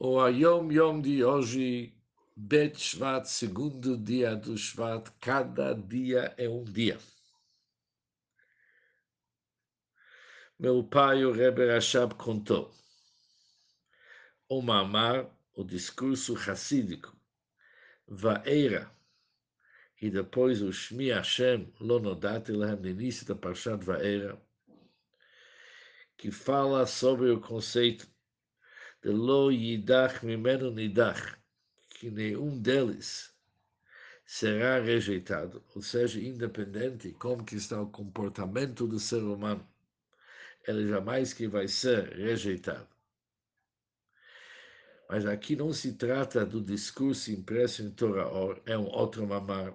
O Ayom Yom de hoje, Bet Shvat, segundo dia do Shvat, cada dia é um dia. Meu pai, o Rebbe Rashab, contou o mamar, o discurso racídico, Vaeira, e depois o Shmi Hashem, Lonodat Elam, no início da Parshat Vaeira, que fala sobre o conceito lo yidach mimeno nidach, que nenhum deles será rejeitado, ou seja, independente como que está o comportamento do ser humano, ele jamais que vai ser rejeitado. Mas aqui não se trata do discurso impresso em Torah, é um outro mamar.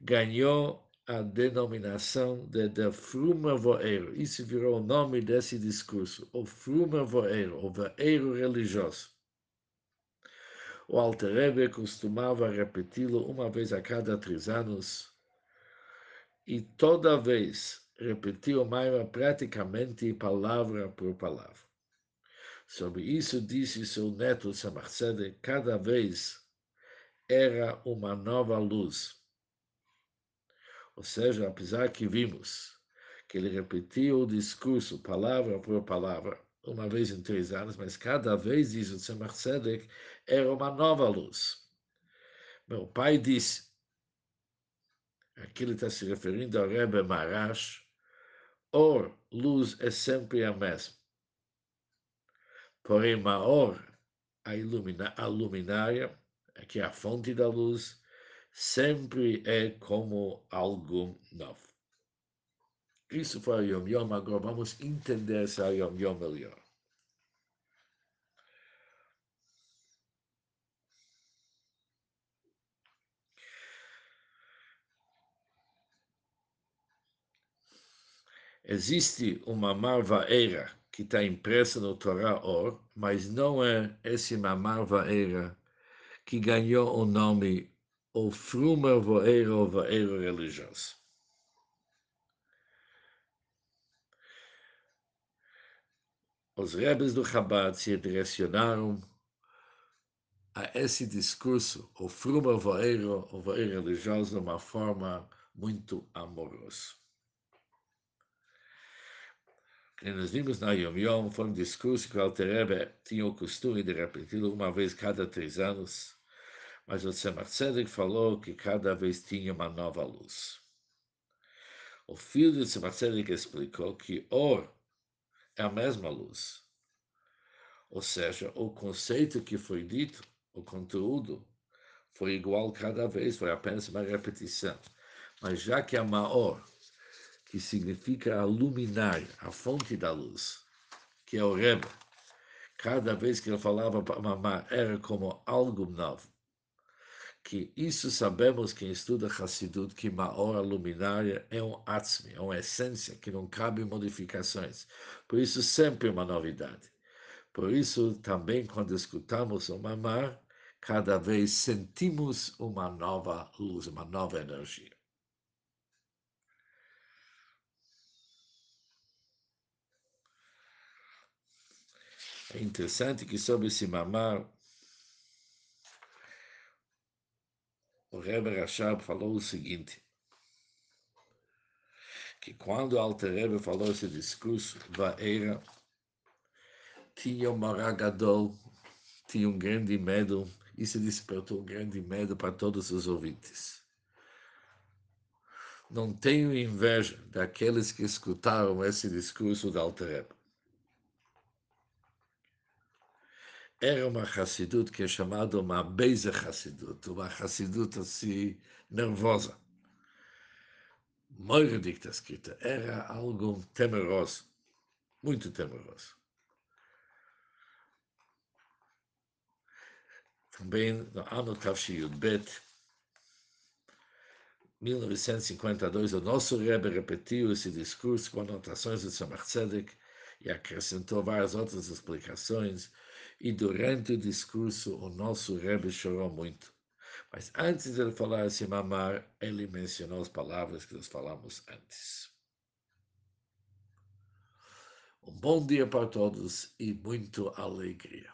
Ganhou a denominação de, de Fruma Voeiro. Isso virou o nome desse discurso, o Fruma Voeiro, o Voeiro religioso. O Alter Rebbe costumava repeti-lo uma vez a cada três anos, e toda vez repetiu Maima praticamente palavra por palavra. Sobre isso disse seu neto Samarcede, cada vez era uma nova luz ou seja, apesar que vimos que ele repetiu o discurso, palavra por palavra, uma vez em três anos, mas cada vez, diz o Tzemach Tzedek, era uma nova luz. Meu pai disse, aqui ele está se referindo ao Rebbe Marash, or, luz é sempre a mesma. Porém, Maor, a, ilumina, a luminária, que é a fonte da luz, sempre é como algo novo. Isso foi o Yom Yom, agora vamos entender esse Yom Yom melhor. Existe uma marvaeira que está impressa no Torá Or, mas não é esse marvaeira que ganhou o nome o frumer voeiro voeiro religioso. Os rebes do Chabad se direcionaram a esse discurso, o frumer voeiro, o voeiro religioso, de uma forma muito amorosa. E nós vimos na Yom Yom, foi um discurso que o Alter Rebbe tinha o costume de repetir uma vez cada três anos, mas o Tzemach Tzedek falou que cada vez tinha uma nova luz. O filho de Tzemach Tzedek explicou que Or é a mesma luz. Ou seja, o conceito que foi dito, o conteúdo, foi igual cada vez, foi apenas uma repetição. Mas já que a Maor, que significa a luminária, a fonte da luz, que é o Rebbe, cada vez que ele falava para mamar era como algo novo que isso sabemos quem estuda Hassidut, que Maor, luminária, é um Atzmi, é uma essência que não cabe modificações. Por isso, sempre uma novidade. Por isso, também, quando escutamos o Mamar, cada vez sentimos uma nova luz, uma nova energia. É interessante que sobre esse Mamar, o Rebbe Rashab falou o seguinte, que quando Alter Rebbe falou esse discurso, Vaera tinha um Maragadol, tinha um grande medo, isso despertou um grande medo para todos os ouvintes. Não tenho inveja daqueles que escutaram esse discurso do Alter Rebbe. Era uma Hassidut que é chamada uma Beise Hassidut, uma Hassidut assim nervosa. Moiridik está escrita, era algo temeroso, muito temeroso. Também no ano Tavshi Bet, 1952, o nosso Rebbe repetiu esse discurso com anotações de Samar Tzedek e acrescentou várias outras explicações e durante o discurso, o nosso Rebbe chorou muito. Mas antes de ele falar esse mamar, ele mencionou as palavras que nós falamos antes. Um bom dia para todos e muito alegria.